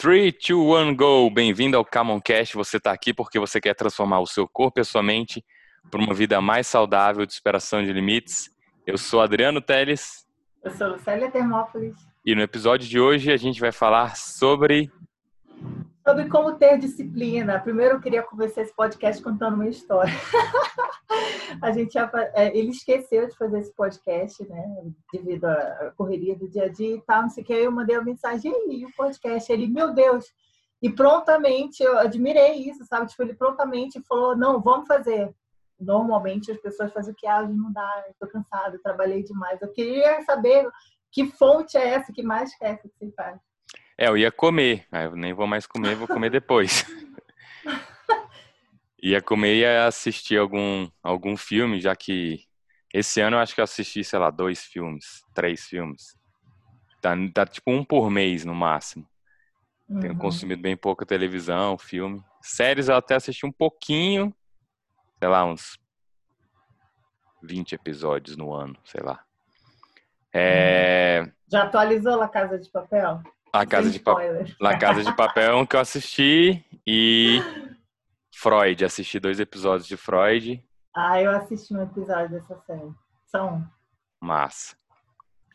3, 2, 1, go! Bem-vindo ao Camoncast. Você está aqui porque você quer transformar o seu corpo e a sua mente para uma vida mais saudável de superação de limites. Eu sou Adriano Teles. Eu sou Lucélia Termópolis. E no episódio de hoje a gente vai falar sobre. Sobre como ter disciplina. Primeiro eu queria começar esse podcast contando uma história. a gente é, ele esqueceu de fazer esse podcast, né? Devido à correria do dia a dia e tal, não sei o que. Aí eu mandei uma mensagem, e o podcast? Ele, meu Deus! E prontamente, eu admirei isso, sabe? Tipo, ele prontamente falou, não, vamos fazer. Normalmente as pessoas fazem o que? Ah, não dá, eu tô cansado, trabalhei demais. Eu queria saber que fonte é essa que mais quer que você faz. É, eu ia comer, eu nem vou mais comer, vou comer depois. ia comer e ia assistir algum, algum filme, já que esse ano eu acho que eu assisti, sei lá, dois filmes, três filmes. Tá, tá tipo um por mês no máximo. Uhum. Tenho consumido bem pouca televisão, filme. Séries eu até assisti um pouquinho, sei lá, uns 20 episódios no ano, sei lá. É... Já atualizou La Casa de Papel? La Casa de, pa... La Casa de Papel é um que eu assisti e Freud, assisti dois episódios de Freud. Ah, eu assisti um episódio dessa série. São. Massa.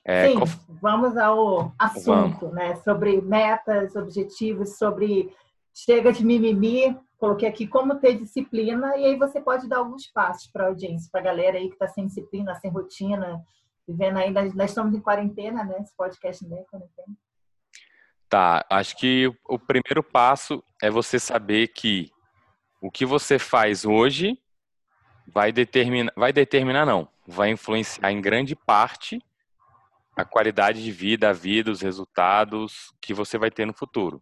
É, Sim, qual... vamos ao assunto, vamos. né? Sobre metas, objetivos, sobre chega de mimimi. Coloquei aqui como ter disciplina e aí você pode dar alguns passos para a audiência, para a galera aí que está sem disciplina, sem rotina, vivendo ainda. Nós estamos em quarentena, né? Esse podcast não é quarentena. Tá, acho que o primeiro passo é você saber que o que você faz hoje vai determinar, vai determinar não, vai influenciar em grande parte a qualidade de vida, a vida, os resultados que você vai ter no futuro.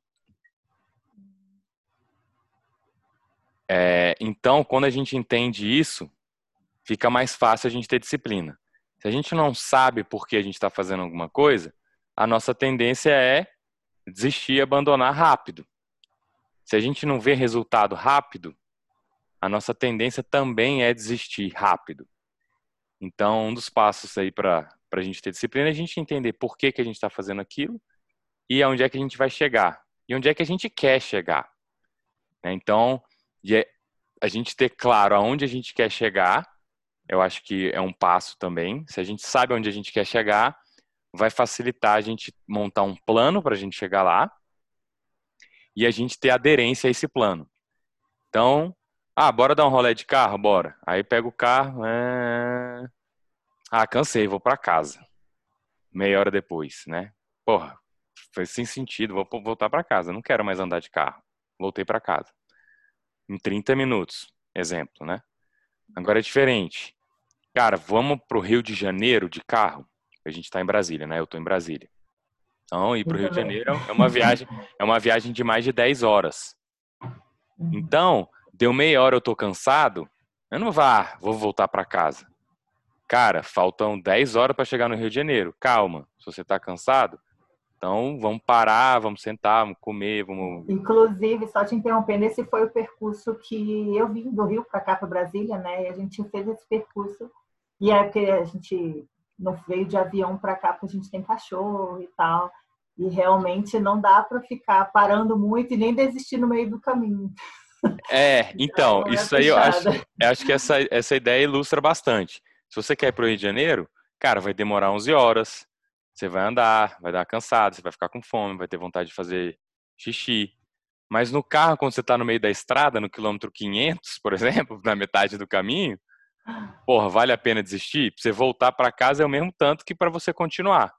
É, então, quando a gente entende isso, fica mais fácil a gente ter disciplina. Se a gente não sabe por que a gente está fazendo alguma coisa, a nossa tendência é desistir e abandonar rápido. Se a gente não vê resultado rápido, a nossa tendência também é desistir rápido. Então, um dos passos aí para a gente ter disciplina é a gente entender por que, que a gente está fazendo aquilo e aonde é que a gente vai chegar. E onde é que a gente quer chegar. Né? Então, é a gente ter claro aonde a gente quer chegar, eu acho que é um passo também. Se a gente sabe onde a gente quer chegar, vai facilitar a gente montar um plano para a gente chegar lá e a gente ter aderência a esse plano. Então, ah, bora dar um rolê de carro? Bora. Aí pega o carro. É... Ah, cansei, vou para casa. Meia hora depois, né? Porra, foi sem sentido, vou voltar para casa. Não quero mais andar de carro. Voltei para casa. Em 30 minutos, exemplo, né? Agora é diferente. Cara, vamos pro Rio de Janeiro de carro? A gente tá em Brasília, né? Eu tô em Brasília. Então, ir pro Rio de Janeiro é uma viagem, é uma viagem de mais de 10 horas. Uhum. Então, deu meia hora eu tô cansado, eu não vá, vou voltar para casa. Cara, faltam 10 horas para chegar no Rio de Janeiro. Calma, se você tá cansado, então vamos parar, vamos sentar, vamos comer, vamos. Inclusive, só te interrompendo, esse foi o percurso que eu vim do Rio para cá para Brasília, né? E a gente fez esse percurso. E é porque a gente não veio de avião para cá porque a gente tem cachorro e tal. E realmente não dá para ficar parando muito e nem desistir no meio do caminho. É, então, é isso aí eu acho, eu acho que essa, essa ideia ilustra bastante. Se você quer ir para o Rio de Janeiro, cara, vai demorar 11 horas, você vai andar, vai dar cansado, você vai ficar com fome, vai ter vontade de fazer xixi. Mas no carro, quando você está no meio da estrada, no quilômetro 500, por exemplo, na metade do caminho, porra, vale a pena desistir? Pra você voltar para casa é o mesmo tanto que para você continuar,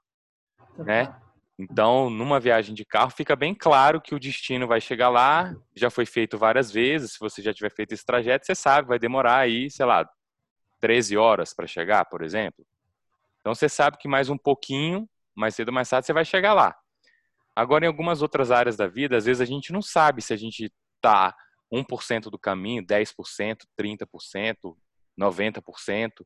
né? Então, numa viagem de carro, fica bem claro que o destino vai chegar lá, já foi feito várias vezes. Se você já tiver feito esse trajeto, você sabe, vai demorar aí, sei lá, 13 horas para chegar, por exemplo. Então, você sabe que mais um pouquinho, mais cedo ou mais tarde, você vai chegar lá. Agora, em algumas outras áreas da vida, às vezes a gente não sabe se a gente está 1% do caminho, 10%, 30%, 90%.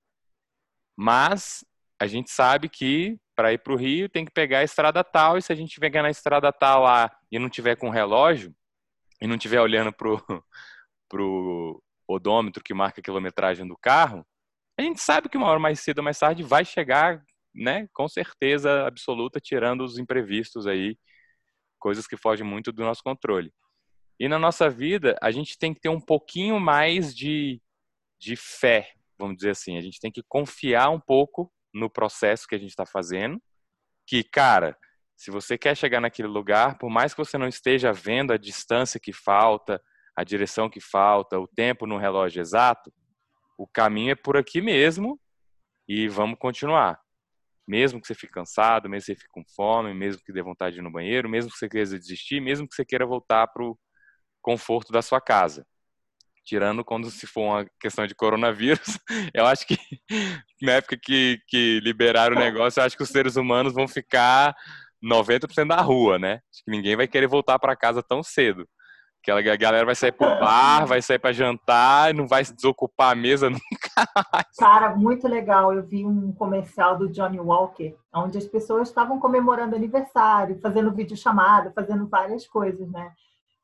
Mas a gente sabe que para ir para o Rio tem que pegar a estrada tal, e se a gente pegar na estrada tal lá e não tiver com relógio, e não tiver olhando pro, pro odômetro que marca a quilometragem do carro, a gente sabe que uma hora mais cedo ou mais tarde vai chegar, né, com certeza absoluta, tirando os imprevistos aí coisas que fogem muito do nosso controle. E na nossa vida, a gente tem que ter um pouquinho mais de, de fé, vamos dizer assim. A gente tem que confiar um pouco no processo que a gente está fazendo. Que, cara, se você quer chegar naquele lugar, por mais que você não esteja vendo a distância que falta, a direção que falta, o tempo no relógio exato, o caminho é por aqui mesmo e vamos continuar. Mesmo que você fique cansado, mesmo que você fique com fome, mesmo que dê vontade de ir no banheiro, mesmo que você queira desistir, mesmo que você queira voltar para o conforto da sua casa. Tirando quando se for uma questão de coronavírus, eu acho que na época que, que liberaram o negócio, eu acho que os seres humanos vão ficar 90% da rua, né? Acho que ninguém vai querer voltar para casa tão cedo. Aquela galera vai sair pro bar, vai sair para jantar, não vai se desocupar a mesa nunca mais. Cara, muito legal. Eu vi um comercial do Johnny Walker, onde as pessoas estavam comemorando aniversário, fazendo vídeo chamado, fazendo várias coisas, né?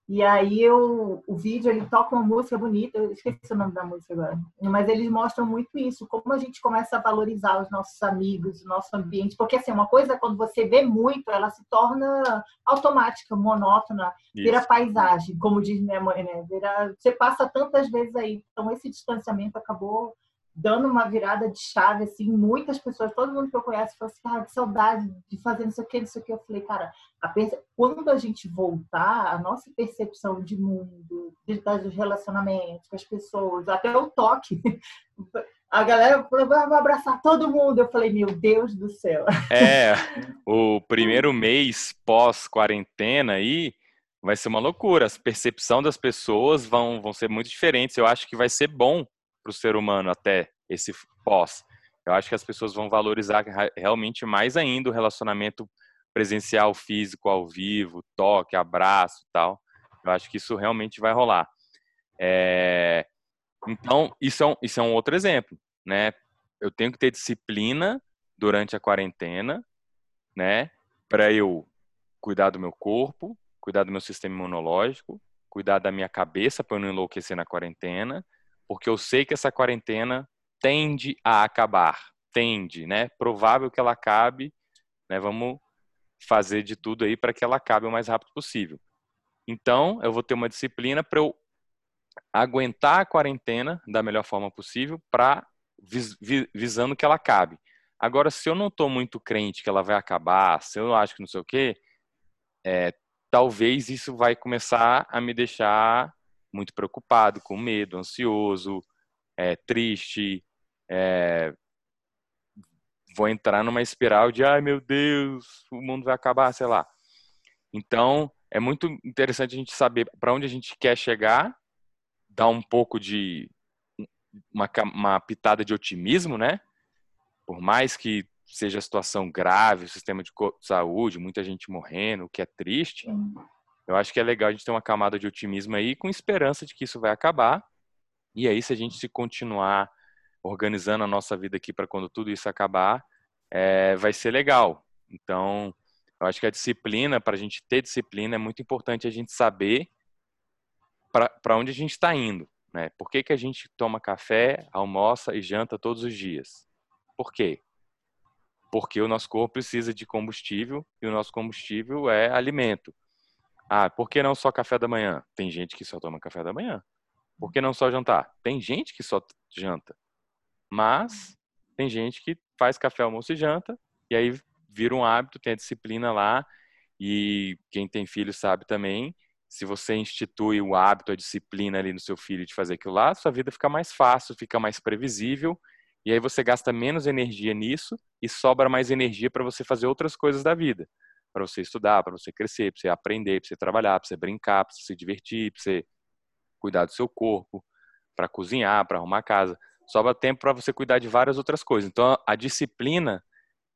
E aí eu, o vídeo ele toca uma música bonita, eu esqueci o nome da música agora, mas eles mostram muito isso, como a gente começa a valorizar os nossos amigos, o nosso ambiente, porque assim, uma coisa quando você vê muito, ela se torna automática, monótona, isso. vira paisagem, como diz minha mãe, né? Vira, você passa tantas vezes aí, então esse distanciamento acabou dando uma virada de chave, assim, muitas pessoas, todo mundo que eu conheço falou assim, ah, que saudade de fazer isso aqui, isso aqui. Eu falei, cara, a perce... quando a gente voltar, a nossa percepção de mundo, de, dos relacionamentos com as pessoas, até o toque, a galera vai abraçar todo mundo. Eu falei, meu Deus do céu. É, o primeiro mês pós-quarentena aí vai ser uma loucura. A percepção das pessoas vão, vão ser muito diferentes. Eu acho que vai ser bom para o ser humano até esse pós. Eu acho que as pessoas vão valorizar realmente mais ainda o relacionamento presencial, físico, ao vivo, toque, abraço, tal. Eu acho que isso realmente vai rolar. É... Então, isso é, um, isso é um outro exemplo, né? Eu tenho que ter disciplina durante a quarentena, né? Para eu cuidar do meu corpo, cuidar do meu sistema imunológico, cuidar da minha cabeça para eu não enlouquecer na quarentena porque eu sei que essa quarentena tende a acabar, tende, né? Provável que ela acabe, né? Vamos fazer de tudo aí para que ela acabe o mais rápido possível. Então, eu vou ter uma disciplina para eu aguentar a quarentena da melhor forma possível para vis, visando que ela acabe. Agora, se eu não estou muito crente que ela vai acabar, se eu acho que não sei o quê, é, talvez isso vai começar a me deixar muito preocupado, com medo, ansioso, é, triste, é, vou entrar numa espiral de ai meu Deus, o mundo vai acabar, sei lá. Então, é muito interessante a gente saber para onde a gente quer chegar, dar um pouco de uma, uma pitada de otimismo, né? Por mais que seja a situação grave, o sistema de saúde, muita gente morrendo, o que é triste, eu acho que é legal a gente ter uma camada de otimismo aí, com esperança de que isso vai acabar. E aí, se a gente se continuar organizando a nossa vida aqui para quando tudo isso acabar, é, vai ser legal. Então, eu acho que a disciplina, para a gente ter disciplina, é muito importante a gente saber para onde a gente está indo. Né? Por que, que a gente toma café, almoça e janta todos os dias? Por quê? Porque o nosso corpo precisa de combustível e o nosso combustível é alimento. Ah, por que não só café da manhã? Tem gente que só toma café da manhã. Por que não só jantar? Tem gente que só janta. Mas tem gente que faz café, almoço e janta, e aí vira um hábito, tem a disciplina lá, e quem tem filho sabe também, se você institui o hábito, a disciplina ali no seu filho de fazer aquilo lá, sua vida fica mais fácil, fica mais previsível, e aí você gasta menos energia nisso e sobra mais energia para você fazer outras coisas da vida para você estudar, para você crescer, para você aprender, para você trabalhar, para você brincar, para você se divertir, para você cuidar do seu corpo, para cozinhar, para arrumar a casa. Sobra tempo para você cuidar de várias outras coisas. Então, a disciplina,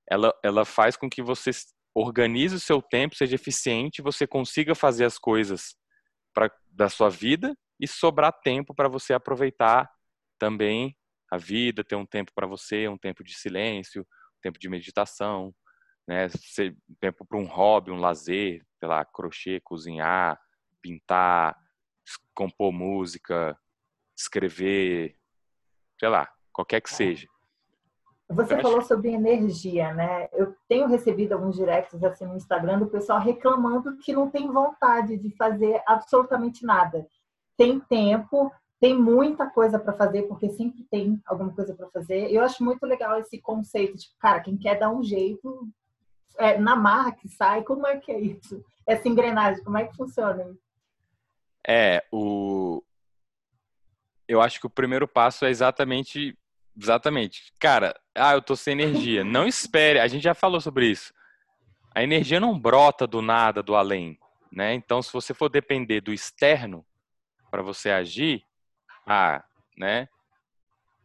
ela, ela faz com que você organize o seu tempo, seja eficiente, você consiga fazer as coisas pra, da sua vida e sobrar tempo para você aproveitar também a vida, ter um tempo para você, um tempo de silêncio, um tempo de meditação, né? Ser tempo para um hobby, um lazer, sei lá, crochê, cozinhar, pintar, compor música, escrever, sei lá, qualquer que seja. Você Eu falou acho- sobre energia, né? Eu tenho recebido alguns directs assim no Instagram do pessoal reclamando que não tem vontade de fazer absolutamente nada. Tem tempo, tem muita coisa para fazer, porque sempre tem alguma coisa para fazer. Eu acho muito legal esse conceito, tipo, cara, quem quer dar um jeito, é, na marra que sai, como é que é isso? Essa engrenagem, como é que funciona? É, o. Eu acho que o primeiro passo é exatamente. Exatamente. Cara, ah, eu tô sem energia. Não espere, a gente já falou sobre isso. A energia não brota do nada, do além, né? Então, se você for depender do externo para você agir, ah, né?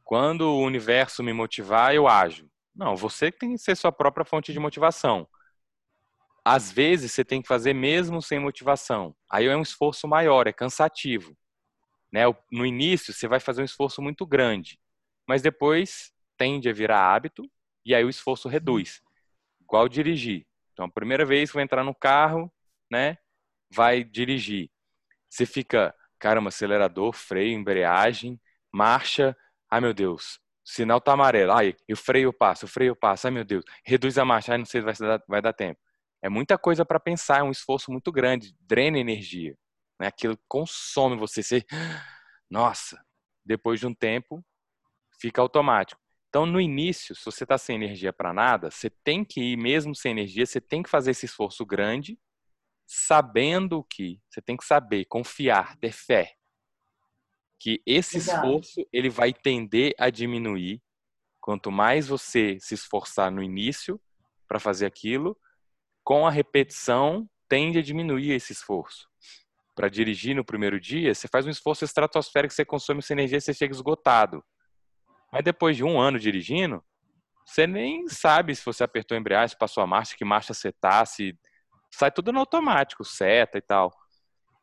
Quando o universo me motivar, eu ajo. Não, você tem que ser sua própria fonte de motivação. Às vezes você tem que fazer mesmo sem motivação. Aí é um esforço maior, é cansativo. Né? No início você vai fazer um esforço muito grande, mas depois tende a virar hábito e aí o esforço reduz. Igual dirigir. Então, a primeira vez que vai entrar no carro, né, vai dirigir. Você fica, caramba, acelerador, freio, embreagem, marcha, ai meu Deus, sinal tá amarelo, ai, e o freio o freio passa, ai meu Deus, reduz a marcha, ai não sei se vai dar, vai dar tempo. É muita coisa para pensar, é um esforço muito grande, drena energia. Né? Aquilo consome você. você. Nossa, depois de um tempo, fica automático. Então, no início, se você está sem energia para nada, você tem que ir mesmo sem energia, você tem que fazer esse esforço grande, sabendo que você tem que saber, confiar, ter fé, que esse esforço ele vai tender a diminuir. Quanto mais você se esforçar no início para fazer aquilo, com a repetição tende a diminuir esse esforço. Para dirigir no primeiro dia, você faz um esforço estratosférico, você consome essa energia, você chega esgotado. Mas depois de um ano dirigindo, você nem sabe se você apertou a embreagem, se passou a marcha, que marcha você tá, se sai tudo no automático, seta e tal.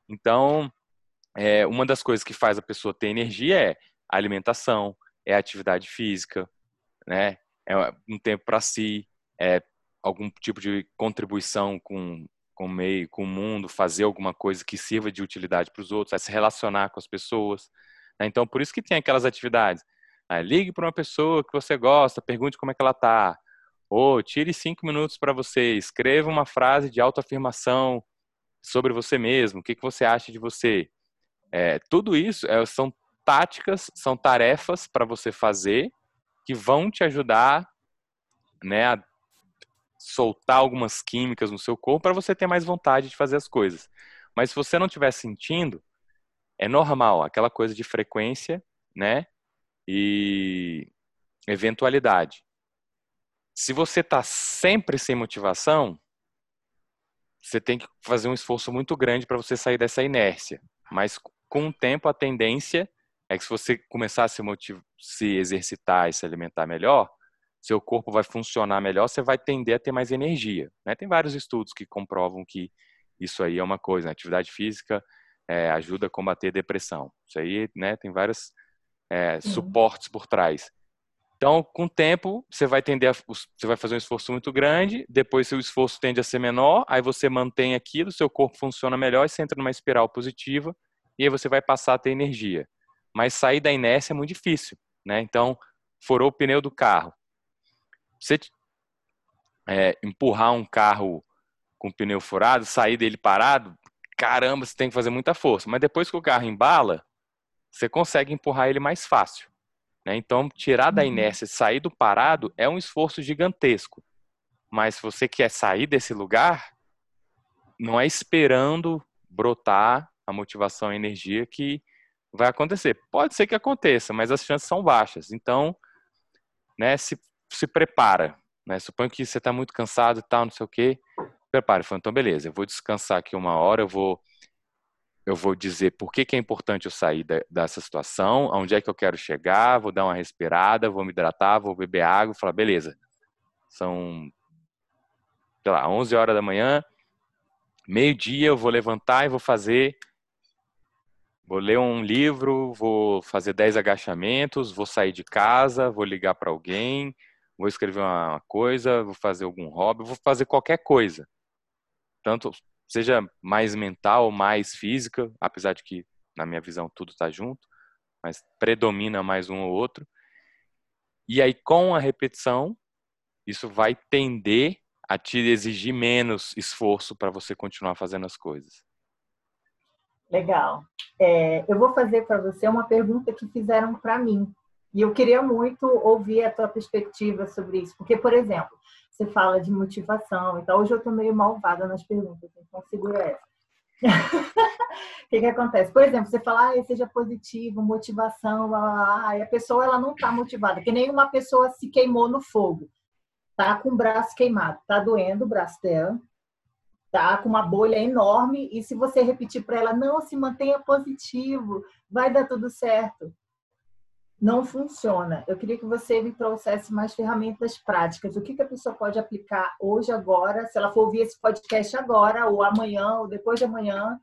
Então, é, uma das coisas que faz a pessoa ter energia é a alimentação, é a atividade física, né? É um tempo para si, é algum tipo de contribuição com, com o meio, com o mundo, fazer alguma coisa que sirva de utilidade para os outros, é se relacionar com as pessoas. Né? Então, por isso que tem aquelas atividades. Ah, ligue para uma pessoa que você gosta, pergunte como é que ela está. Ou tire cinco minutos para você, escreva uma frase de autoafirmação sobre você mesmo, o que, que você acha de você. É, tudo isso é, são táticas, são tarefas para você fazer que vão te ajudar né, a soltar algumas químicas no seu corpo para você ter mais vontade de fazer as coisas. Mas se você não estiver sentindo, é normal, aquela coisa de frequência, né? E eventualidade. Se você está sempre sem motivação, você tem que fazer um esforço muito grande para você sair dessa inércia. Mas com o tempo a tendência é que se você começar a se, motiv... se exercitar e se alimentar melhor, seu corpo vai funcionar melhor, você vai tender a ter mais energia. Né? Tem vários estudos que comprovam que isso aí é uma coisa. Né? Atividade física é, ajuda a combater depressão. Isso aí né, tem vários é, suportes por trás. Então, com o tempo, você vai tender a, você vai fazer um esforço muito grande, depois seu esforço tende a ser menor, aí você mantém aquilo, seu corpo funciona melhor e você entra numa espiral positiva, e aí você vai passar a ter energia. Mas sair da inércia é muito difícil, né? Então, furou o pneu do carro. Você é, empurrar um carro com o pneu furado, sair dele parado, caramba, você tem que fazer muita força. Mas depois que o carro embala, você consegue empurrar ele mais fácil. Né? Então, tirar da inércia, sair do parado é um esforço gigantesco. Mas se você quer sair desse lugar, não é esperando brotar a motivação e a energia que vai acontecer. Pode ser que aconteça, mas as chances são baixas. Então, né, se, se prepara. Né? Suponho que você está muito cansado e tal, não sei o quê. Prepare. Então, beleza, eu vou descansar aqui uma hora, eu vou eu vou dizer por que, que é importante eu sair da, dessa situação, aonde é que eu quero chegar, vou dar uma respirada, vou me hidratar, vou beber água, falar, beleza, são, sei lá, 11 horas da manhã, meio-dia eu vou levantar e vou fazer, vou ler um livro, vou fazer 10 agachamentos, vou sair de casa, vou ligar para alguém, vou escrever uma coisa, vou fazer algum hobby, vou fazer qualquer coisa. Tanto seja mais mental mais física, apesar de que, na minha visão, tudo está junto, mas predomina mais um ou outro. E aí, com a repetição, isso vai tender a te exigir menos esforço para você continuar fazendo as coisas. Legal. É, eu vou fazer para você uma pergunta que fizeram para mim. E eu queria muito ouvir a tua perspectiva sobre isso. Porque, por exemplo, você fala de motivação. Então, hoje eu estou meio malvada nas perguntas, então segura essa. O que, que acontece? Por exemplo, você fala, ah, seja positivo, motivação, ah, e a pessoa ela não está motivada, que nem uma pessoa se queimou no fogo, tá com o braço queimado, tá doendo o braço dela, tá com uma bolha enorme, e se você repetir para ela, não, se mantenha positivo, vai dar tudo certo não funciona. Eu queria que você me trouxesse mais ferramentas práticas. O que, que a pessoa pode aplicar hoje, agora, se ela for ouvir esse podcast agora, ou amanhã, ou depois de amanhã.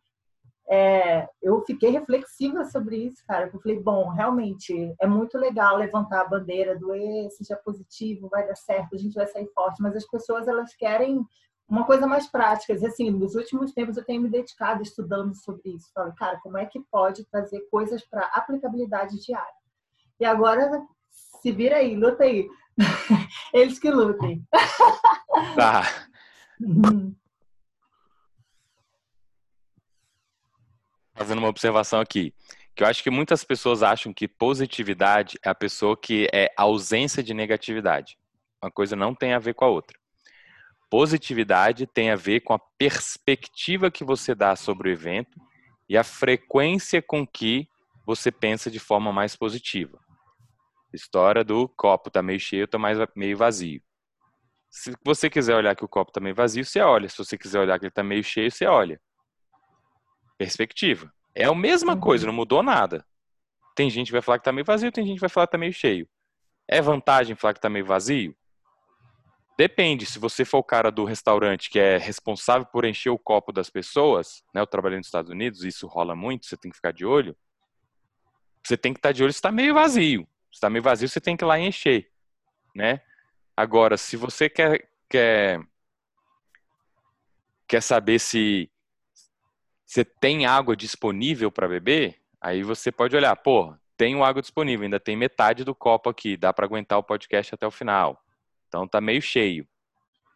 É, eu fiquei reflexiva sobre isso, cara. Eu falei, bom, realmente é muito legal levantar a bandeira do seja positivo, vai dar certo, a gente vai sair forte, mas as pessoas elas querem uma coisa mais prática. Assim, nos últimos tempos eu tenho me dedicado estudando sobre isso. Falei, cara, como é que pode trazer coisas para aplicabilidade diária? E agora se vira aí, luta aí. Eles que lutem. Tá. Fazendo uma observação aqui, que eu acho que muitas pessoas acham que positividade é a pessoa que é ausência de negatividade. Uma coisa não tem a ver com a outra. Positividade tem a ver com a perspectiva que você dá sobre o evento e a frequência com que você pensa de forma mais positiva. História do copo tá meio cheio, tá mais meio vazio. Se você quiser olhar que o copo tá meio vazio, você olha. Se você quiser olhar que ele tá meio cheio, você olha. Perspectiva. É a mesma uhum. coisa, não mudou nada. Tem gente que vai falar que tá meio vazio, tem gente que vai falar que tá meio cheio. É vantagem falar que tá meio vazio? Depende. Se você for o cara do restaurante que é responsável por encher o copo das pessoas, né? Eu trabalhei nos Estados Unidos, isso rola muito, você tem que ficar de olho. Você tem que estar de olho se está meio vazio está meio vazio, você tem que ir lá e encher, né? Agora, se você quer quer quer saber se você tem água disponível para beber, aí você pode olhar, pô, tenho água disponível, ainda tem metade do copo aqui, dá para aguentar o podcast até o final. Então tá meio cheio.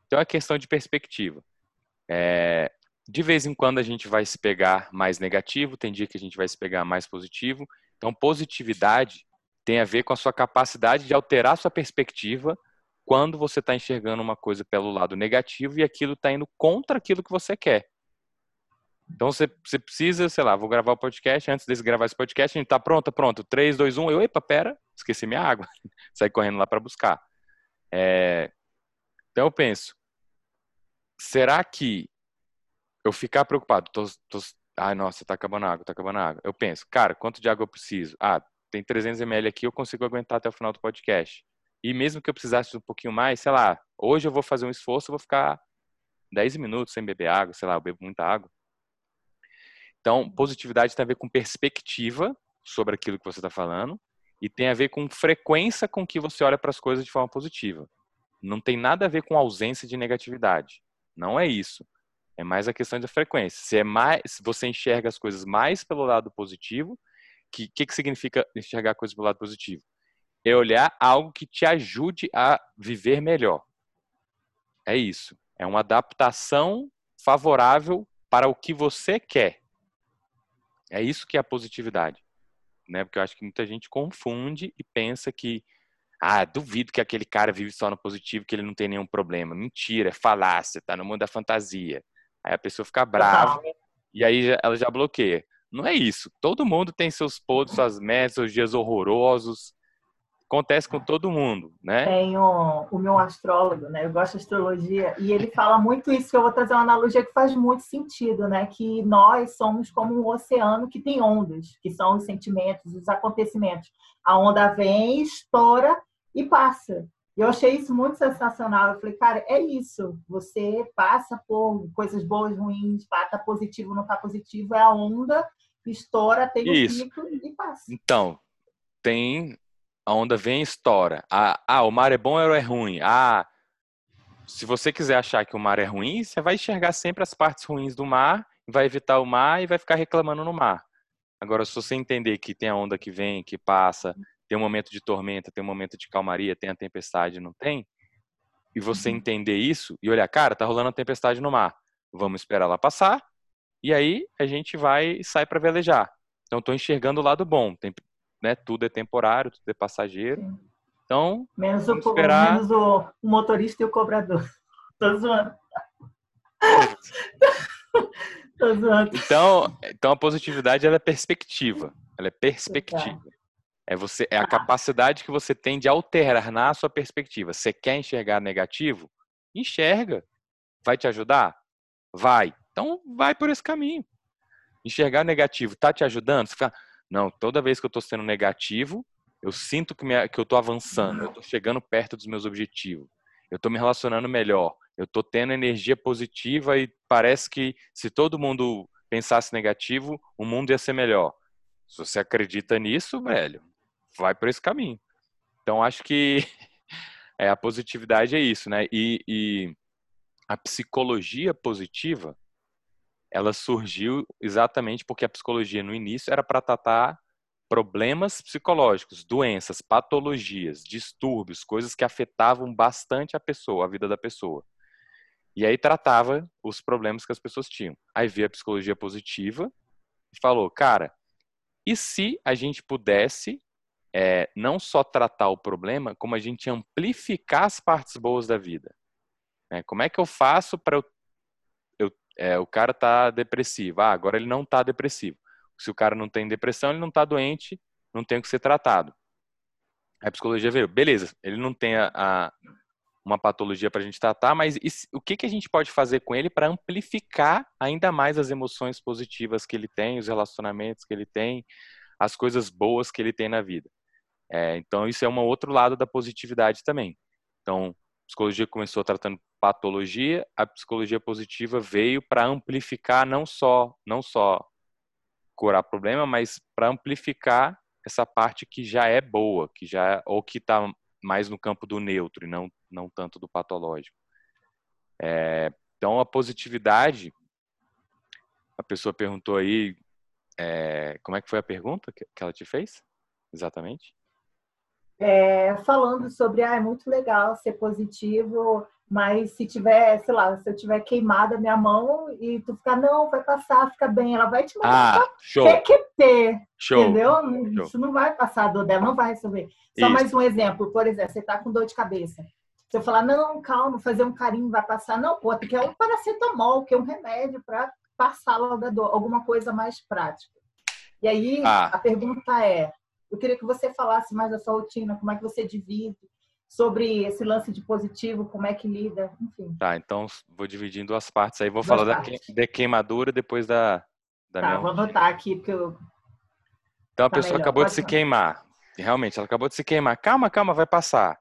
Então é questão de perspectiva. É, de vez em quando a gente vai se pegar mais negativo, tem dia que a gente vai se pegar mais positivo. Então positividade tem a ver com a sua capacidade de alterar sua perspectiva quando você está enxergando uma coisa pelo lado negativo e aquilo está indo contra aquilo que você quer. Então você, você precisa, sei lá, vou gravar o podcast, antes de gravar esse podcast, a gente tá pronto, pronto, 3, 2, 1, eu, epa, pera, esqueci minha água, saí correndo lá para buscar. É, então eu penso, será que eu ficar preocupado, tô, tô, ai nossa, tá acabando a água, tá acabando a água. Eu penso, cara, quanto de água eu preciso? Ah, tem 300 ml aqui, eu consigo aguentar até o final do podcast. E mesmo que eu precisasse um pouquinho mais, sei lá, hoje eu vou fazer um esforço, eu vou ficar 10 minutos sem beber água, sei lá, eu bebo muita água. Então, positividade tem a ver com perspectiva sobre aquilo que você está falando e tem a ver com frequência com que você olha para as coisas de forma positiva. Não tem nada a ver com ausência de negatividade. Não é isso. É mais a questão da frequência. Se é mais, se você enxerga as coisas mais pelo lado positivo, que que, que significa enxergar coisas pelo lado positivo? É olhar algo que te ajude a viver melhor. É isso. É uma adaptação favorável para o que você quer. É isso que é a positividade. Né? Porque eu acho que muita gente confunde e pensa que ah, duvido que aquele cara vive só no positivo, que ele não tem nenhum problema. Mentira, é falácia, tá no mundo da fantasia. Aí a pessoa fica brava e aí ela já bloqueia. Não é isso. Todo mundo tem seus podres, suas merdas, seus dias horrorosos. Acontece com todo mundo, né? Tenho o meu astrólogo, né? Eu gosto de astrologia e ele fala muito isso. Que eu vou trazer uma analogia que faz muito sentido, né? Que nós somos como um oceano que tem ondas, que são os sentimentos, os acontecimentos. A onda vem, estoura e passa. Eu achei isso muito sensacional. Eu falei, cara, é isso. Você passa por coisas boas, ruins, tá positivo, não tá positivo, é a onda estoura, tem o Isso. pico e passa. Então, tem a onda vem e estoura. Ah, ah, o mar é bom ou é ruim? Ah, se você quiser achar que o mar é ruim, você vai enxergar sempre as partes ruins do mar, vai evitar o mar e vai ficar reclamando no mar. Agora, se você entender que tem a onda que vem, que passa, tem um momento de tormenta, tem um momento de calmaria, tem a tempestade, não tem? E você uhum. entender isso e olhar, cara, tá rolando a tempestade no mar. Vamos esperar ela passar e aí a gente vai e sai para velejar. Então estou enxergando o lado bom, tem, né, tudo é temporário, tudo é passageiro. Então, menos, o, esperar... menos o, motorista e o cobrador. Tô zoando. Tô zoando. Então, então a positividade ela é perspectiva. Ela é perspectiva. É você é a capacidade que você tem de alterar na sua perspectiva. Você quer enxergar negativo? Enxerga. Vai te ajudar? Vai. Então vai por esse caminho. Enxergar negativo tá te ajudando? Você fica, não, toda vez que eu estou sendo negativo, eu sinto que, me, que eu estou avançando, eu estou chegando perto dos meus objetivos, eu estou me relacionando melhor, eu estou tendo energia positiva e parece que se todo mundo pensasse negativo, o mundo ia ser melhor. Se você acredita nisso, velho, vai por esse caminho. Então, acho que é, a positividade é isso, né? E, e a psicologia positiva, ela surgiu exatamente porque a psicologia no início era para tratar problemas psicológicos, doenças, patologias, distúrbios, coisas que afetavam bastante a pessoa, a vida da pessoa. E aí tratava os problemas que as pessoas tinham. Aí veio a psicologia positiva e falou, cara, e se a gente pudesse é, não só tratar o problema, como a gente amplificar as partes boas da vida? Né? Como é que eu faço para eu, é, o cara tá depressivo? Ah, agora ele não tá depressivo. Se o cara não tem depressão, ele não tá doente, não tem o que ser tratado. A psicologia veio, beleza, ele não tem a, a uma patologia para a gente tratar, mas o que, que a gente pode fazer com ele para amplificar ainda mais as emoções positivas que ele tem, os relacionamentos que ele tem, as coisas boas que ele tem na vida. É, então, isso é um outro lado da positividade também. Então, psicologia começou tratando patologia, a psicologia positiva veio para amplificar não só não só curar problema, mas para amplificar essa parte que já é boa, que já ou que está mais no campo do neutro e não não tanto do patológico. É, então a positividade, a pessoa perguntou aí, é, como é que foi a pergunta que, que ela te fez, exatamente? É, falando sobre, ah, é muito legal ser positivo, mas se tiver, sei lá, se eu tiver queimada a minha mão e tu ficar, não, vai passar, fica bem, ela vai te mandar ah, show. ter, show. entendeu? Show. Isso não vai passar a dor dela, não vai resolver. Só Isso. mais um exemplo, por exemplo, você tá com dor de cabeça. Se eu falar, não, calma, fazer um carinho vai passar, não, pô, porque é um paracetamol, que é um remédio para passar logo a dor, alguma coisa mais prática. E aí, ah. a pergunta é, eu queria que você falasse mais da sua rotina, como é que você divide, sobre esse lance de positivo, como é que lida, enfim. Tá, então vou dividir em duas partes aí. Vou duas falar da, queimadura depois da, da tá, minha. vou anotar aqui, porque eu. Então a tá pessoa melhor. acabou Pode de se queimar. Realmente, ela acabou de se queimar. Calma, calma, vai passar.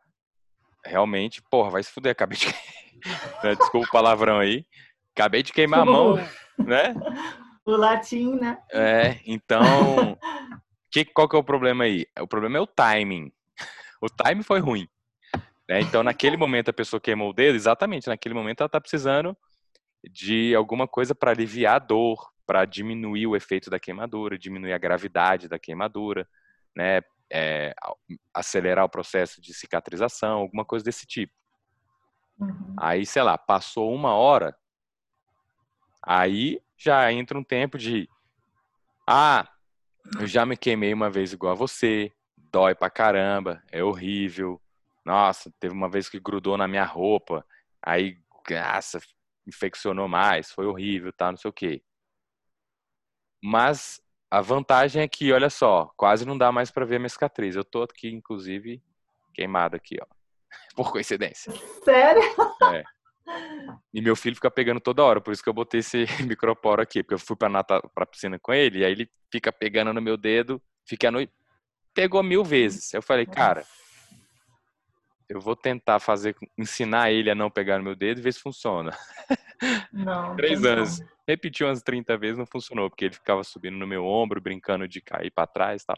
Realmente, porra, vai se fuder. Acabei de. Né, desculpa o palavrão aí. Acabei de queimar a mão, né? O latim, né? É, então. que, qual que é o problema aí? O problema é o timing. O timing foi ruim. Né? Então, naquele momento, a pessoa queimou o dedo, exatamente, naquele momento ela está precisando de alguma coisa para aliviar a dor, para diminuir o efeito da queimadura, diminuir a gravidade da queimadura, né? É, acelerar o processo de cicatrização, alguma coisa desse tipo. Uhum. Aí, sei lá, passou uma hora, aí já entra um tempo de ah, eu já me queimei uma vez igual a você, dói pra caramba, é horrível, nossa, teve uma vez que grudou na minha roupa, aí, graça, infeccionou mais, foi horrível, tá, não sei o quê. Mas a vantagem é que, olha só, quase não dá mais para ver a minha cicatriz. Eu tô aqui, inclusive, queimado aqui, ó. Por coincidência. Sério? É. E meu filho fica pegando toda hora, por isso que eu botei esse microporo aqui, porque eu fui pra, nata, pra piscina com ele, e aí ele fica pegando no meu dedo, fica a noite. Pegou mil vezes. Eu falei, cara, eu vou tentar fazer, ensinar ele a não pegar no meu dedo e ver se funciona. Não. Três anos. Não. Repetiu umas 30 vezes, não funcionou, porque ele ficava subindo no meu ombro, brincando de cair para trás e tal.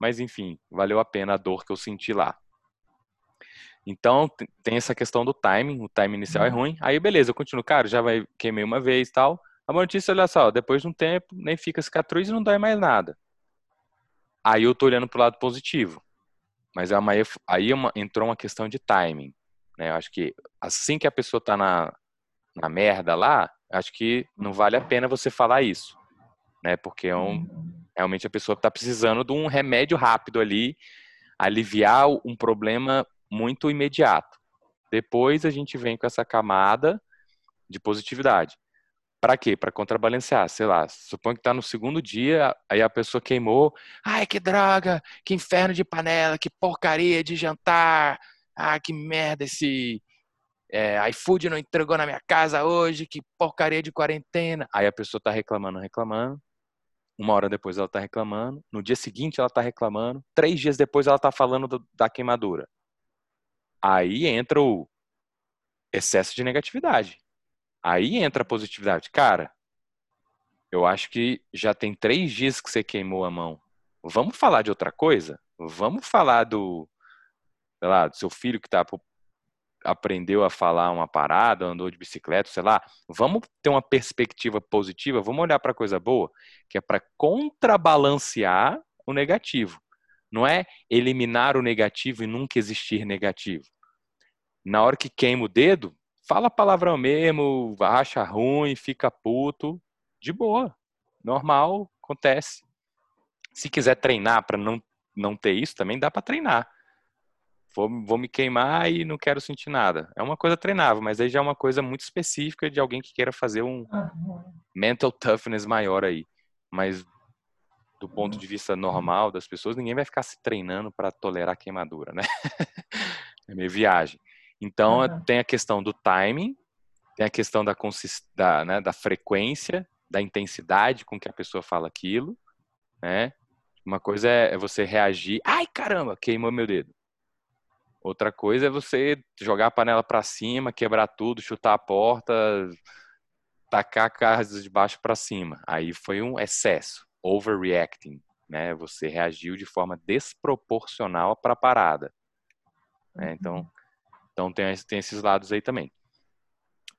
Mas enfim, valeu a pena a dor que eu senti lá. Então, tem essa questão do timing, o timing inicial é uhum. ruim. Aí, beleza, eu continuo, cara, já vai queimei uma vez e tal. A notícia, olha só, depois de um tempo, nem fica cicatriz e não dói mais nada. Aí eu tô olhando pro lado positivo. Mas é uma, aí uma, entrou uma questão de timing. Né? Eu acho que assim que a pessoa está na, na merda lá, acho que não vale a pena você falar isso. Né? Porque é um, realmente a pessoa está precisando de um remédio rápido ali, aliviar um problema muito imediato. Depois a gente vem com essa camada de positividade. Para quê? Para contrabalancear, sei lá, suponho que está no segundo dia, aí a pessoa queimou, ai que droga, que inferno de panela, que porcaria de jantar, ah que merda esse é, iFood não entregou na minha casa hoje, que porcaria de quarentena. Aí a pessoa está reclamando, reclamando, uma hora depois ela está reclamando, no dia seguinte ela está reclamando, três dias depois ela está falando do, da queimadura. Aí entra o excesso de negatividade. Aí entra a positividade. Cara, eu acho que já tem três dias que você queimou a mão. Vamos falar de outra coisa? Vamos falar do, sei lá, do seu filho que tá, aprendeu a falar uma parada, andou de bicicleta, sei lá. Vamos ter uma perspectiva positiva, vamos olhar para coisa boa, que é para contrabalancear o negativo. Não é eliminar o negativo e nunca existir negativo. Na hora que queima o dedo, fala palavrão mesmo, acha ruim, fica puto, de boa, normal, acontece. Se quiser treinar para não, não ter isso, também dá para treinar. Vou, vou me queimar e não quero sentir nada. É uma coisa treinável, mas aí já é uma coisa muito específica de alguém que queira fazer um uhum. mental toughness maior aí. Mas do ponto de vista normal das pessoas, ninguém vai ficar se treinando para tolerar queimadura, né? é meio viagem. Então, uhum. tem a questão do timing, tem a questão da, da, né, da frequência, da intensidade com que a pessoa fala aquilo, né? Uma coisa é, é você reagir, ai caramba, queimou meu dedo. Outra coisa é você jogar a panela para cima, quebrar tudo, chutar a porta, tacar a casa de baixo para cima. Aí foi um excesso, overreacting, né? Você reagiu de forma desproporcional para a parada. Né? Então, uhum. Então tem, tem esses lados aí também.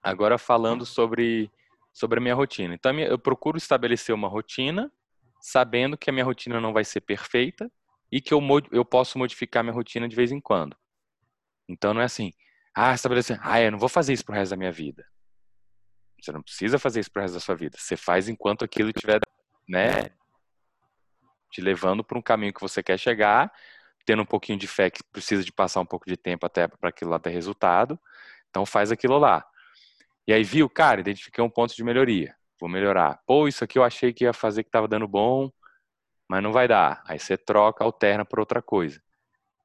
Agora falando sobre, sobre a minha rotina. Então eu procuro estabelecer uma rotina, sabendo que a minha rotina não vai ser perfeita e que eu, eu posso modificar minha rotina de vez em quando. Então não é assim, ah, estabelecer, ah, eu não vou fazer isso pro resto da minha vida. Você não precisa fazer isso pro resto da sua vida. Você faz enquanto aquilo estiver, né, te levando para um caminho que você quer chegar tendo um pouquinho de fé que precisa de passar um pouco de tempo até para aquilo lá ter resultado. Então faz aquilo lá. E aí viu, cara, identifiquei um ponto de melhoria. Vou melhorar. Pô, isso aqui eu achei que ia fazer que estava dando bom, mas não vai dar. Aí você troca, alterna por outra coisa.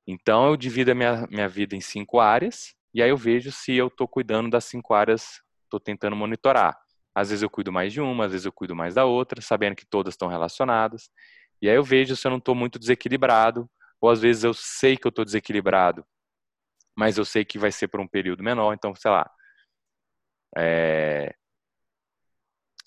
Então eu divido a minha, minha vida em cinco áreas e aí eu vejo se eu estou cuidando das cinco áreas, estou tentando monitorar. Às vezes eu cuido mais de uma, às vezes eu cuido mais da outra, sabendo que todas estão relacionadas. E aí eu vejo se eu não estou muito desequilibrado, ou às vezes eu sei que eu estou desequilibrado, mas eu sei que vai ser por um período menor, então, sei lá. É...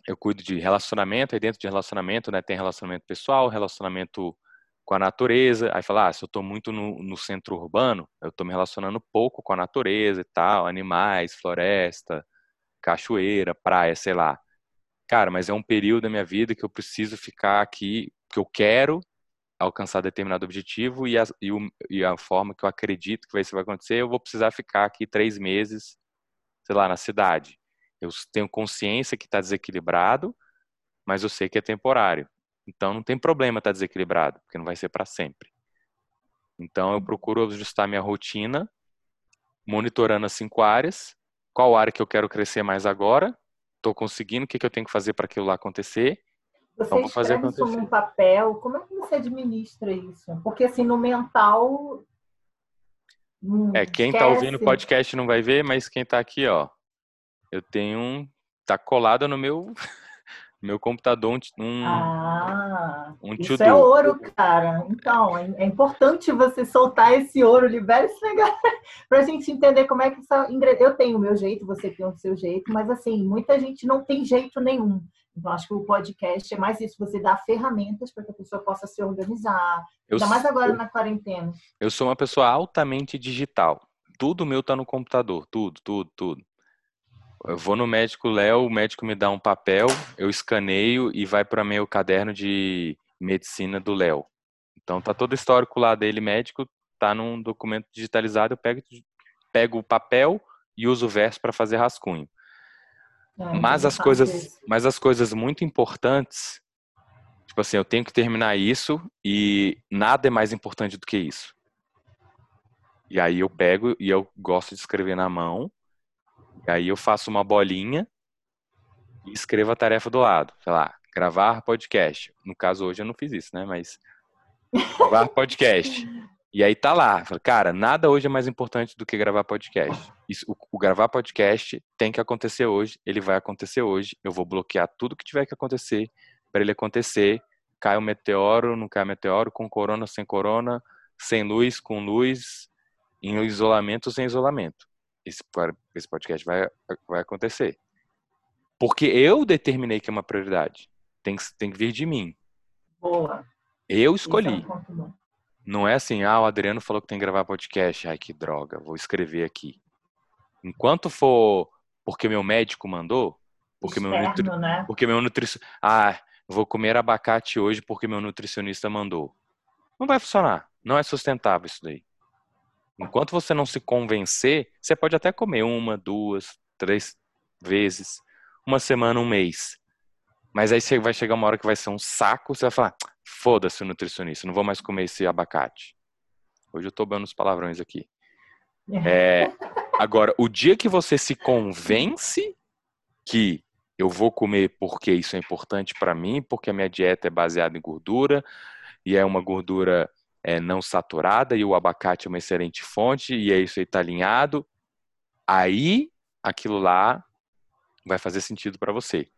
Eu cuido de relacionamento, aí dentro de relacionamento, né, tem relacionamento pessoal, relacionamento com a natureza. Aí fala, ah, se eu estou muito no, no, centro urbano, eu estou me relacionando pouco com a natureza e tal, animais, floresta, cachoeira, praia, sei lá. Cara, mas é um período da minha vida que eu preciso ficar aqui, que eu quero alcançar determinado objetivo e a, e, o, e a forma que eu acredito que isso vai acontecer, eu vou precisar ficar aqui três meses, sei lá, na cidade. Eu tenho consciência que está desequilibrado, mas eu sei que é temporário. Então não tem problema estar tá desequilibrado, porque não vai ser para sempre. Então eu procuro ajustar minha rotina, monitorando as cinco áreas. Qual área que eu quero crescer mais agora? Estou conseguindo? O que, que eu tenho que fazer para aquilo lá acontecer? Você Vamos fazer acontecer. isso num papel, como é que você administra isso? Porque assim, no mental. Hum, é, quem está ouvindo o podcast não vai ver, mas quem está aqui, ó. Eu tenho um. Tá colado no meu meu computador um ah, um isso é ouro cara então é, é importante você soltar esse ouro libera esse negócio para a gente entender como é que essa eu tenho o meu jeito você tem o seu jeito mas assim muita gente não tem jeito nenhum então, acho que o podcast é mais isso, você dá ferramentas para que a pessoa possa se organizar, eu ainda mais agora na quarentena. Eu sou uma pessoa altamente digital. Tudo meu está no computador, tudo, tudo, tudo. Eu vou no médico Léo, o médico me dá um papel, eu escaneio e vai para meu caderno de medicina do Léo. Então tá todo o histórico lá dele médico, tá num documento digitalizado, eu pego, pego o papel e uso o verso para fazer rascunho. Mas as coisas, mas as coisas muito importantes, tipo assim, eu tenho que terminar isso e nada é mais importante do que isso. E aí eu pego e eu gosto de escrever na mão. E aí eu faço uma bolinha e escrevo a tarefa do lado. Sei lá, gravar podcast. No caso hoje eu não fiz isso, né? Mas gravar podcast. E aí tá lá, cara, nada hoje é mais importante do que gravar podcast. Isso, o, o, gravar podcast tem que acontecer hoje, ele vai acontecer hoje. Eu vou bloquear tudo que tiver que acontecer para ele acontecer. Cai o um meteoro, não cai o um meteoro, com corona, sem corona, sem luz, com luz, em isolamento, sem isolamento. Esse, esse podcast vai, vai acontecer. Porque eu determinei que é uma prioridade. Tem, tem que vir de mim. Boa. Eu escolhi. É não é assim, ah, o Adriano falou que tem que gravar podcast. Ai, que droga, vou escrever aqui. Enquanto for porque meu médico mandou, porque Externo, meu, nutri... né? porque meu nutricionista. Ah, vou comer abacate hoje porque meu nutricionista mandou. Não vai funcionar. Não é sustentável isso daí. Enquanto você não se convencer, você pode até comer uma, duas, três vezes, uma semana, um mês. Mas aí você vai chegar uma hora que vai ser um saco, você vai falar, Foda-se o nutricionista, não vou mais comer esse abacate. Hoje eu tô dando os palavrões aqui. É, agora, o dia que você se convence que eu vou comer porque isso é importante para mim, porque a minha dieta é baseada em gordura e é uma gordura é, não saturada e o abacate é uma excelente fonte e é isso aí tá alinhado, aí aquilo lá vai fazer sentido para você.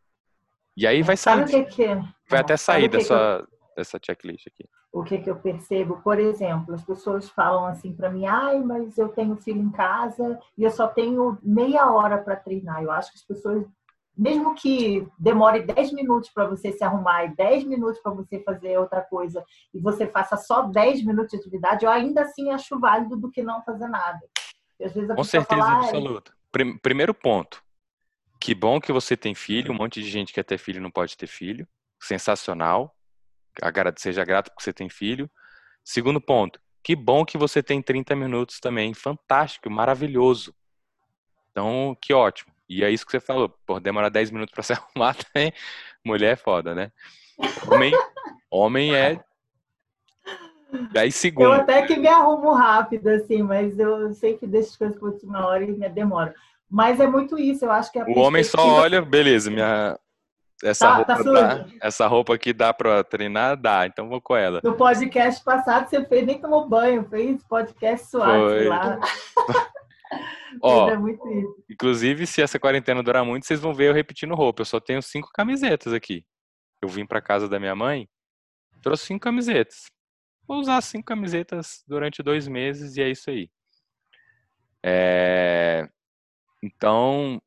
E aí vai sair. Que que é? Vai até sair da sua, essa checklist aqui? O que, que eu percebo? Por exemplo, as pessoas falam assim para mim, ai, mas eu tenho filho em casa e eu só tenho meia hora para treinar. Eu acho que as pessoas, mesmo que demore 10 minutos para você se arrumar e 10 minutos para você fazer outra coisa e você faça só 10 minutos de atividade, eu ainda assim acho válido do que não fazer nada. Com certeza fala, absoluta. Primeiro ponto. Que bom que você tem filho, um monte de gente que quer ter filho não pode ter filho. Sensacional seja grato porque você tem filho. Segundo ponto, que bom que você tem 30 minutos também. Fantástico, maravilhoso. Então, que ótimo. E é isso que você falou. Por demorar 10 minutos para se arrumar também. Mulher é foda, né? Homem, homem é 10 segundos. Eu até que me arrumo rápido, assim, mas eu sei que deixo as coisas por última hora e me demora. Mas é muito isso, eu acho que a O homem só olha, beleza, minha, essa, tá, tá roupa tá dá, essa roupa aqui dá para treinar? Dá, então vou com ela. No podcast passado você fez, nem tomou banho, fez podcast suave lá. Ó, é inclusive, se essa quarentena durar muito, vocês vão ver eu repetindo roupa. Eu só tenho cinco camisetas aqui. Eu vim para casa da minha mãe, trouxe cinco camisetas. Vou usar cinco camisetas durante dois meses e é isso aí. É... Então,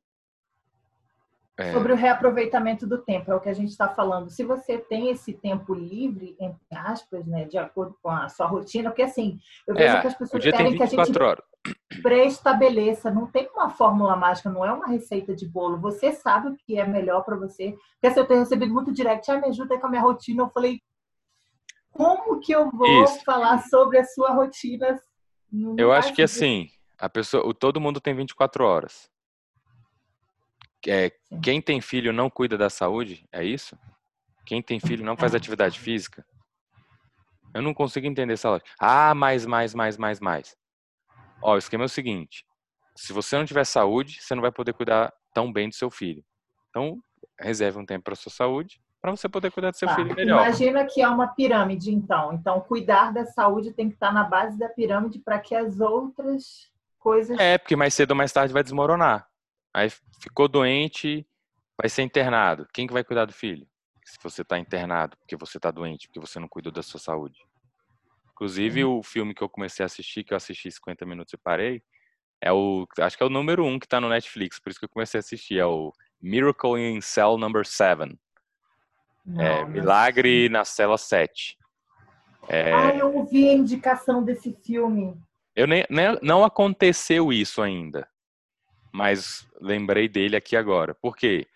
é. Sobre o reaproveitamento do tempo, é o que a gente está falando. Se você tem esse tempo livre, entre aspas, né, de acordo com a sua rotina, porque assim, eu vejo é, que as pessoas querem que a gente pré-estabeleça, não tem uma fórmula mágica, não é uma receita de bolo. Você sabe o que é melhor para você. Porque assim, eu tenho recebido muito direct, ah, me ajuda com a minha rotina. Eu falei, como que eu vou Isso. falar sobre a sua rotina? Eu acho que assim, a pessoa, todo mundo tem 24 horas é, quem tem filho não cuida da saúde, é isso? Quem tem filho não faz atividade física? Eu não consigo entender essa lógica. Ah, mais, mais, mais, mais, mais. Ó, o esquema é o seguinte: se você não tiver saúde, você não vai poder cuidar tão bem do seu filho. Então, reserve um tempo para sua saúde, para você poder cuidar do seu tá. filho melhor. Imagina que é uma pirâmide, então. Então, cuidar da saúde tem que estar na base da pirâmide para que as outras coisas. É, porque mais cedo ou mais tarde vai desmoronar. Aí ficou doente, vai ser internado. Quem que vai cuidar do filho? Se você está internado porque você está doente, porque você não cuidou da sua saúde. Inclusive, uhum. o filme que eu comecei a assistir, que eu assisti 50 minutos e parei, é o, acho que é o número um que está no Netflix, por isso que eu comecei a assistir, é o Miracle in Cell Number 7. é, Milagre na Cela 7. É, ah, eu ouvi a indicação desse filme. Eu nem, nem, não aconteceu isso ainda mas lembrei dele aqui agora. Por quê?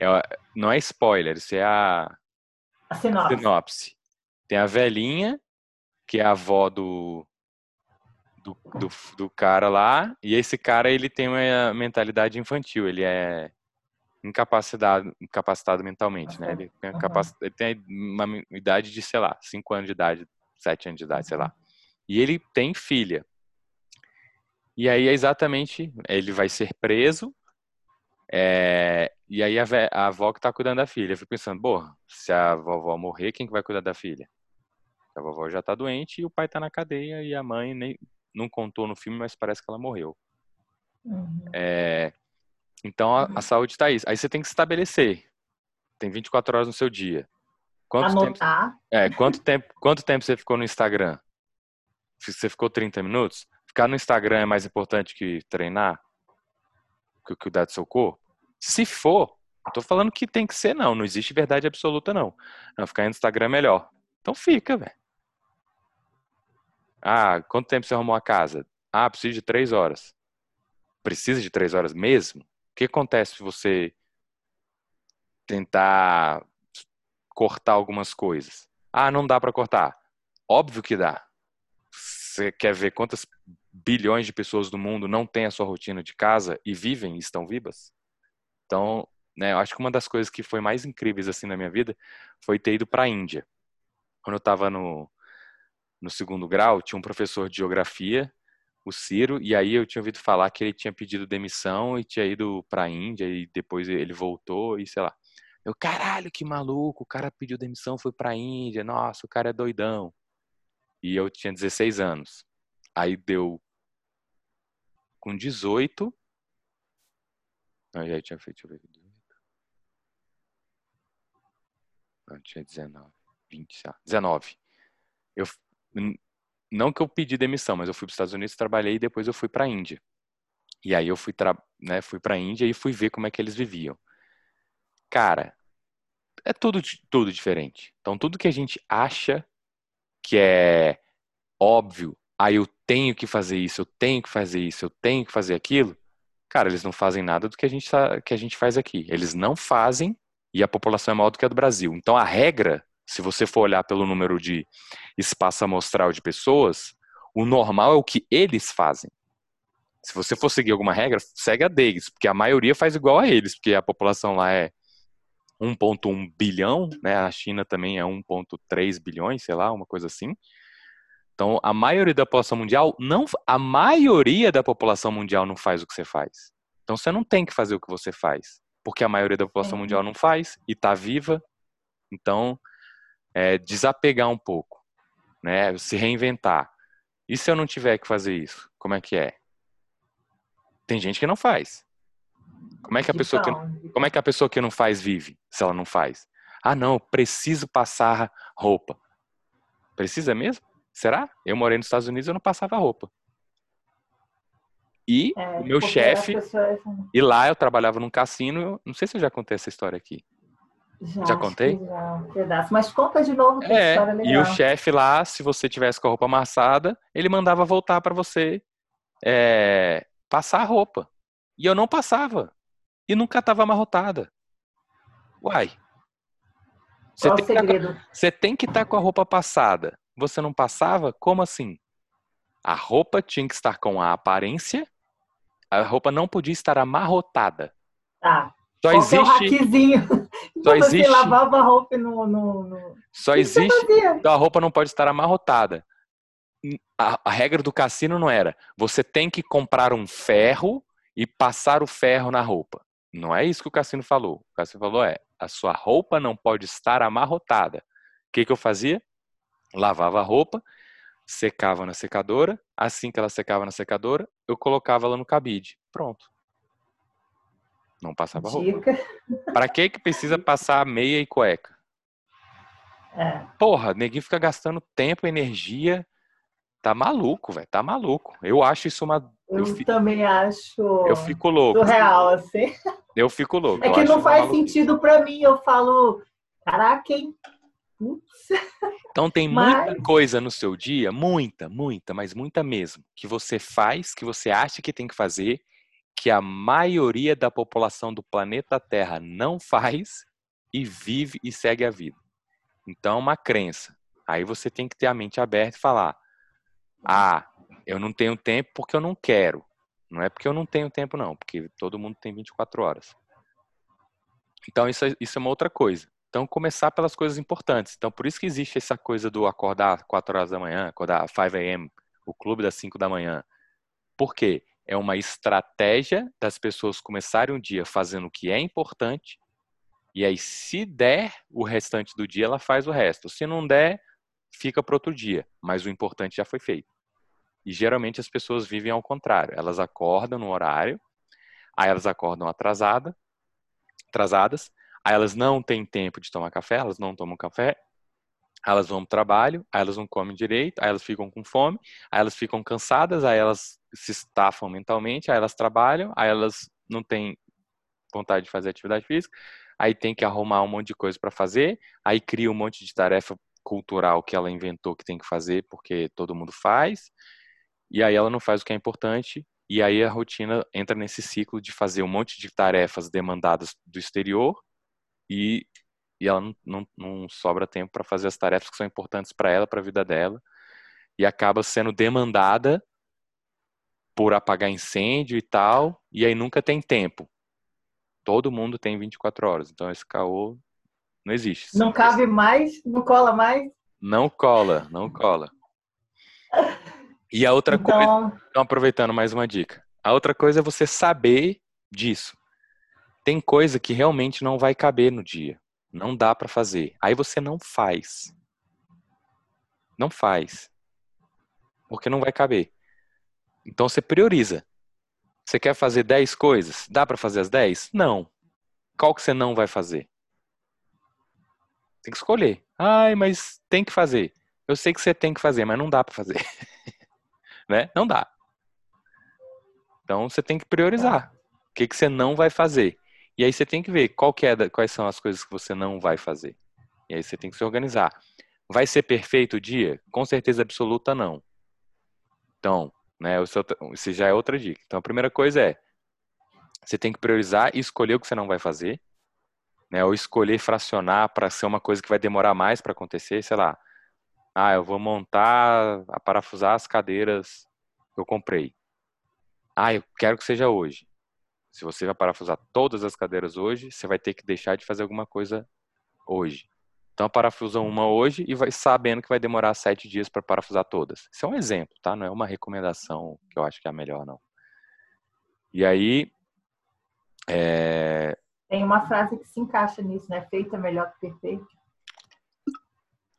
É, não é spoiler, isso é a, a sinopse. sinopse. Tem a velhinha, que é a avó do, do, do, do, cara lá, e esse cara ele tem uma mentalidade infantil, ele é incapacitado, incapacitado mentalmente, né? Ele tem, capac... ele tem uma idade de, sei lá, 5 anos de idade, 7 anos de idade, sei lá. E ele tem filha. E aí é exatamente, ele vai ser preso, é, e aí a, a, avó que tá cuidando da filha. Eu fico pensando, porra, se a vovó morrer, quem que vai cuidar da filha? A vovó já tá doente e o pai tá na cadeia e a mãe nem não contou no filme, mas parece que ela morreu. Uhum. É, então a, a, saúde está aí. Aí você tem que estabelecer. Tem 24 horas no seu dia. Quanto Anotar. Tempo, é, quanto tempo, quanto tempo você ficou no Instagram? Você ficou 30 minutos? Ficar no Instagram é mais importante que treinar? Que cuidar do seu corpo? Se for, não tô falando que tem que ser, não. Não existe verdade absoluta, não. Não, ficar no Instagram é melhor. Então fica, velho. Ah, quanto tempo você arrumou a casa? Ah, preciso de três horas. Precisa de três horas mesmo? O que acontece se você tentar cortar algumas coisas? Ah, não dá para cortar. Óbvio que dá. Você quer ver quantas bilhões de pessoas do mundo não têm a sua rotina de casa e vivem e estão vivas? Então, né, eu acho que uma das coisas que foi mais incríveis assim na minha vida foi ter ido para a Índia. Quando eu estava no, no segundo grau, tinha um professor de geografia, o Ciro, e aí eu tinha ouvido falar que ele tinha pedido demissão e tinha ido para a Índia e depois ele voltou e sei lá. Eu, caralho, que maluco, o cara pediu demissão, foi para a Índia, nossa, o cara é doidão. E eu tinha 16 anos. Aí deu com 18. Não, já tinha feito, deixa eu ver. Não, tinha 19, 20, 19. Eu não que eu pedi demissão, mas eu fui para os Estados Unidos, trabalhei e depois eu fui para a Índia. E aí eu fui, né, fui para a Índia e fui ver como é que eles viviam. Cara, é tudo, tudo diferente. Então, tudo que a gente acha que é óbvio, ah, eu tenho que fazer isso, eu tenho que fazer isso, eu tenho que fazer aquilo, cara, eles não fazem nada do que a gente, tá, que a gente faz aqui. Eles não fazem e a população é maior do que a do Brasil. Então, a regra se você for olhar pelo número de espaço amostral de pessoas, o normal é o que eles fazem. Se você for seguir alguma regra, segue a deles, porque a maioria faz igual a eles, porque a população lá é 1.1 bilhão, né? A China também é 1.3 bilhões, sei lá, uma coisa assim. Então, a maioria da população mundial não a maioria da população mundial não faz o que você faz. Então, você não tem que fazer o que você faz, porque a maioria da população uhum. mundial não faz e está viva. Então, é, desapegar um pouco, né? Se reinventar. E se eu não tiver que fazer isso, como é que é? Tem gente que não faz. Como é que a pessoa que, como é que a pessoa que não faz vive, se ela não faz? Ah, não, preciso passar roupa. Precisa mesmo? Será? Eu morei nos Estados Unidos e eu não passava roupa. E é, o meu chefe. Pessoas... E lá eu trabalhava num cassino. Não sei se eu já contei essa história aqui. Já, já contei? Já, um pedaço. Mas conta de novo que é, história legal. E o chefe lá, se você tivesse com a roupa amassada, ele mandava voltar para você é, passar a roupa. E eu não passava. E nunca estava amarrotada. Uai. Você Qual tem, o segredo? Que, você tem que estar tá com a roupa passada. Você não passava? Como assim? A roupa tinha que estar com a aparência, a roupa não podia estar amarrotada. Tá. Só Qual existe. É Só existe. Você lavava a roupa no. no, no... Só existe. Então a roupa não pode estar amarrotada. A, a, regra do cassino não era. Você tem que comprar um ferro e passar o ferro na roupa. Não é isso que o cassino falou. O cassino falou é: a sua roupa não pode estar amarrotada. O que, que eu fazia? Lavava a roupa, secava na secadora. Assim que ela secava na secadora, eu colocava ela no cabide. Pronto. Não passava Dica. roupa. Pra que que precisa passar meia e cueca? É. Porra, neguinho fica gastando tempo, energia. Tá maluco, velho. Tá maluco. Eu acho isso uma. Eu, eu também acho. Eu fico louco. Surreal, assim. Eu fico louco. É que não faz sentido pra mim. Eu falo, caraca, hein? Então tem mas... muita coisa no seu dia, muita, muita, mas muita mesmo, que você faz, que você acha que tem que fazer, que a maioria da população do planeta Terra não faz e vive e segue a vida. Então, é uma crença. Aí você tem que ter a mente aberta e falar: ah, eu não tenho tempo porque eu não quero. Não é porque eu não tenho tempo, não, porque todo mundo tem 24 horas. Então, isso é, isso é uma outra coisa. Então, começar pelas coisas importantes. Então, por isso que existe essa coisa do acordar 4 horas da manhã, acordar 5 a.m., o clube das 5 da manhã. Por quê? É uma estratégia das pessoas começarem o dia fazendo o que é importante, e aí, se der o restante do dia, ela faz o resto. Se não der, fica para outro dia. Mas o importante já foi feito. E geralmente as pessoas vivem ao contrário. Elas acordam no horário, aí elas acordam atrasada, atrasadas, aí elas não têm tempo de tomar café, elas não tomam café, elas vão para o trabalho, aí elas não comem direito, aí elas ficam com fome, aí elas ficam cansadas, aí elas se estafam mentalmente, aí elas trabalham, aí elas não têm vontade de fazer atividade física, aí tem que arrumar um monte de coisa para fazer, aí cria um monte de tarefa cultural que ela inventou que tem que fazer porque todo mundo faz, e aí ela não faz o que é importante, e aí a rotina entra nesse ciclo de fazer um monte de tarefas demandadas do exterior e, e ela não, não, não sobra tempo para fazer as tarefas que são importantes para ela, para a vida dela, e acaba sendo demandada por apagar incêndio e tal, e aí nunca tem tempo. Todo mundo tem 24 horas, então esse caô não existe. Não cabe mais? Não cola mais? Não cola, não cola. E a outra então... coisa, então aproveitando mais uma dica. A outra coisa é você saber disso. Tem coisa que realmente não vai caber no dia. Não dá para fazer. Aí você não faz. Não faz. Porque não vai caber. Então você prioriza. Você quer fazer 10 coisas? Dá para fazer as 10? Não. Qual que você não vai fazer? Tem que escolher. Ai, mas tem que fazer. Eu sei que você tem que fazer, mas não dá para fazer. né? Não dá. Então você tem que priorizar. O que, que você não vai fazer? E aí você tem que ver qual que é, quais são as coisas que você não vai fazer. E aí você tem que se organizar. Vai ser perfeito o dia? Com certeza absoluta não. Então, né, isso já é outra dica. Então a primeira coisa é você tem que priorizar e escolher o que você não vai fazer, né? Ou escolher fracionar para ser uma coisa que vai demorar mais para acontecer, sei lá. Ah, eu vou montar, a parafusar as cadeiras que eu comprei. Ah, eu quero que seja hoje. Se você vai parafusar todas as cadeiras hoje, você vai ter que deixar de fazer alguma coisa hoje. Então, parafusa uma hoje e vai sabendo que vai demorar sete dias para parafusar todas. Isso é um exemplo, tá? Não é uma recomendação que eu acho que é a melhor, não. E aí. É... Tem uma frase que se encaixa nisso, né? Feito é melhor que perfeito.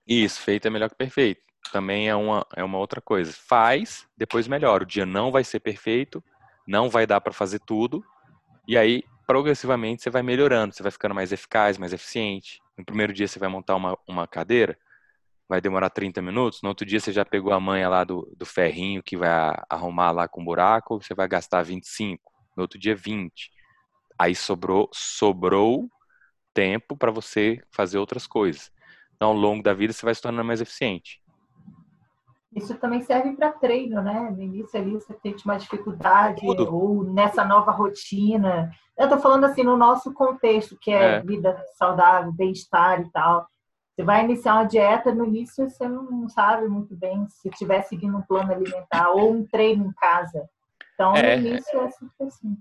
Isso, feito é melhor que perfeito. Também é uma, é uma outra coisa. Faz, depois melhora. O dia não vai ser perfeito, não vai dar para fazer tudo. E aí, progressivamente, você vai melhorando. Você vai ficando mais eficaz, mais eficiente. No primeiro dia, você vai montar uma, uma cadeira, vai demorar 30 minutos. No outro dia, você já pegou a manha lá do, do ferrinho que vai arrumar lá com buraco, você vai gastar 25. No outro dia, 20. Aí sobrou, sobrou tempo para você fazer outras coisas. Então, ao longo da vida, você vai se tornando mais eficiente. Isso também serve para treino, né? No início ali você tem uma dificuldade, Tudo. ou nessa nova rotina. Eu estou falando assim no nosso contexto, que é, é. vida saudável, bem-estar e tal. Você vai iniciar uma dieta, no início você não sabe muito bem se estiver seguindo um plano alimentar ou um treino em casa. Então, é. no início é sempre assim.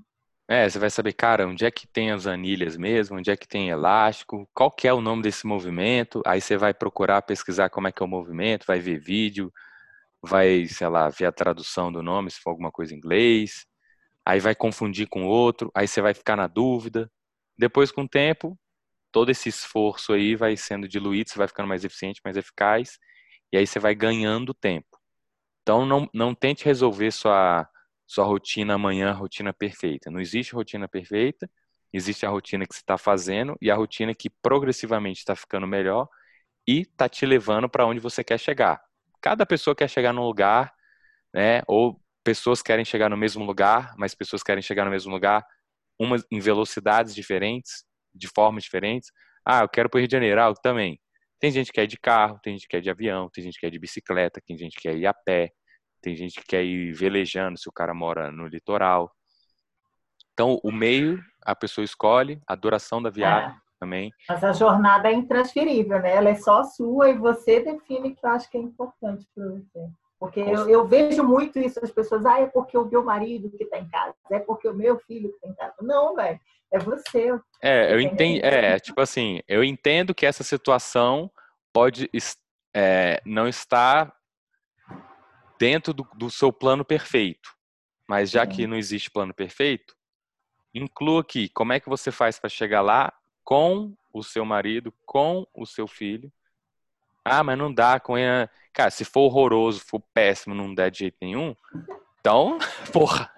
É, você vai saber, cara, onde é que tem as anilhas mesmo, onde é que tem elástico, qual que é o nome desse movimento, aí você vai procurar pesquisar como é que é o movimento, vai ver vídeo, vai, sei lá, ver a tradução do nome, se for alguma coisa em inglês, aí vai confundir com outro, aí você vai ficar na dúvida. Depois, com o tempo, todo esse esforço aí vai sendo diluído, você vai ficando mais eficiente, mais eficaz, e aí você vai ganhando tempo. Então, não, não tente resolver sua sua rotina amanhã, rotina perfeita. Não existe rotina perfeita, existe a rotina que você está fazendo e a rotina que progressivamente está ficando melhor e está te levando para onde você quer chegar. Cada pessoa quer chegar num lugar, né? Ou pessoas querem chegar no mesmo lugar, mas pessoas querem chegar no mesmo lugar, umas em velocidades diferentes, de formas diferentes. Ah, eu quero para o Rio de Janeiro, ah, também. Tem gente que ir de carro, tem gente que ir de avião, tem gente que ir de bicicleta, tem gente que quer ir a pé, tem gente que quer ir velejando se o cara mora no litoral. Então, o meio a pessoa escolhe, a duração da viagem é. também. Mas a jornada é intransferível, né? Ela é só sua e você define o que eu acho que é importante para você. Porque eu, eu, vejo muito isso, as pessoas, ah, é porque o meu marido que está em casa, é porque o meu filho que está em casa. Não, velho, é você. É, eu entendo, é, tipo assim, eu entendo que essa situação pode é, não estar dentro do, do, seu plano perfeito. Mas já que não existe plano perfeito, inclua aqui como é que você faz para chegar lá com o seu marido, com o seu filho. Ah, mas não dá com ele. Cara, se for horroroso, for péssimo, não der de jeito nenhum, então, porra,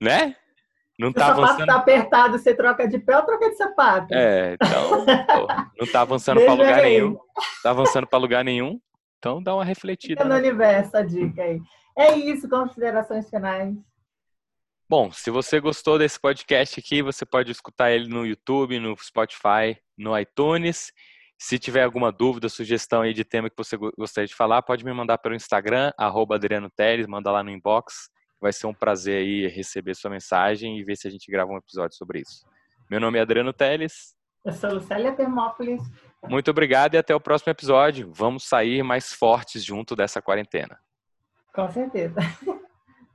né? Não tá o sapato avançando... tá apertado, você troca de pé ou troca de sapato? É, então, porra, não tá avançando para lugar nenhum. Tá avançando para lugar nenhum. Então dá uma refletida. Fica no né? universo a dica aí. É isso, considerações finais. Bom, se você gostou desse podcast aqui, você pode escutar ele no YouTube, no Spotify, no iTunes. Se tiver alguma dúvida, sugestão aí de tema que você gostaria de falar, pode me mandar pelo Instagram, arroba Adriano Teles, manda lá no inbox. Vai ser um prazer aí receber sua mensagem e ver se a gente grava um episódio sobre isso. Meu nome é Adriano Teles. Eu sou Lucélia Termópolis. Muito obrigado e até o próximo episódio. Vamos sair mais fortes junto dessa quarentena. Com certeza.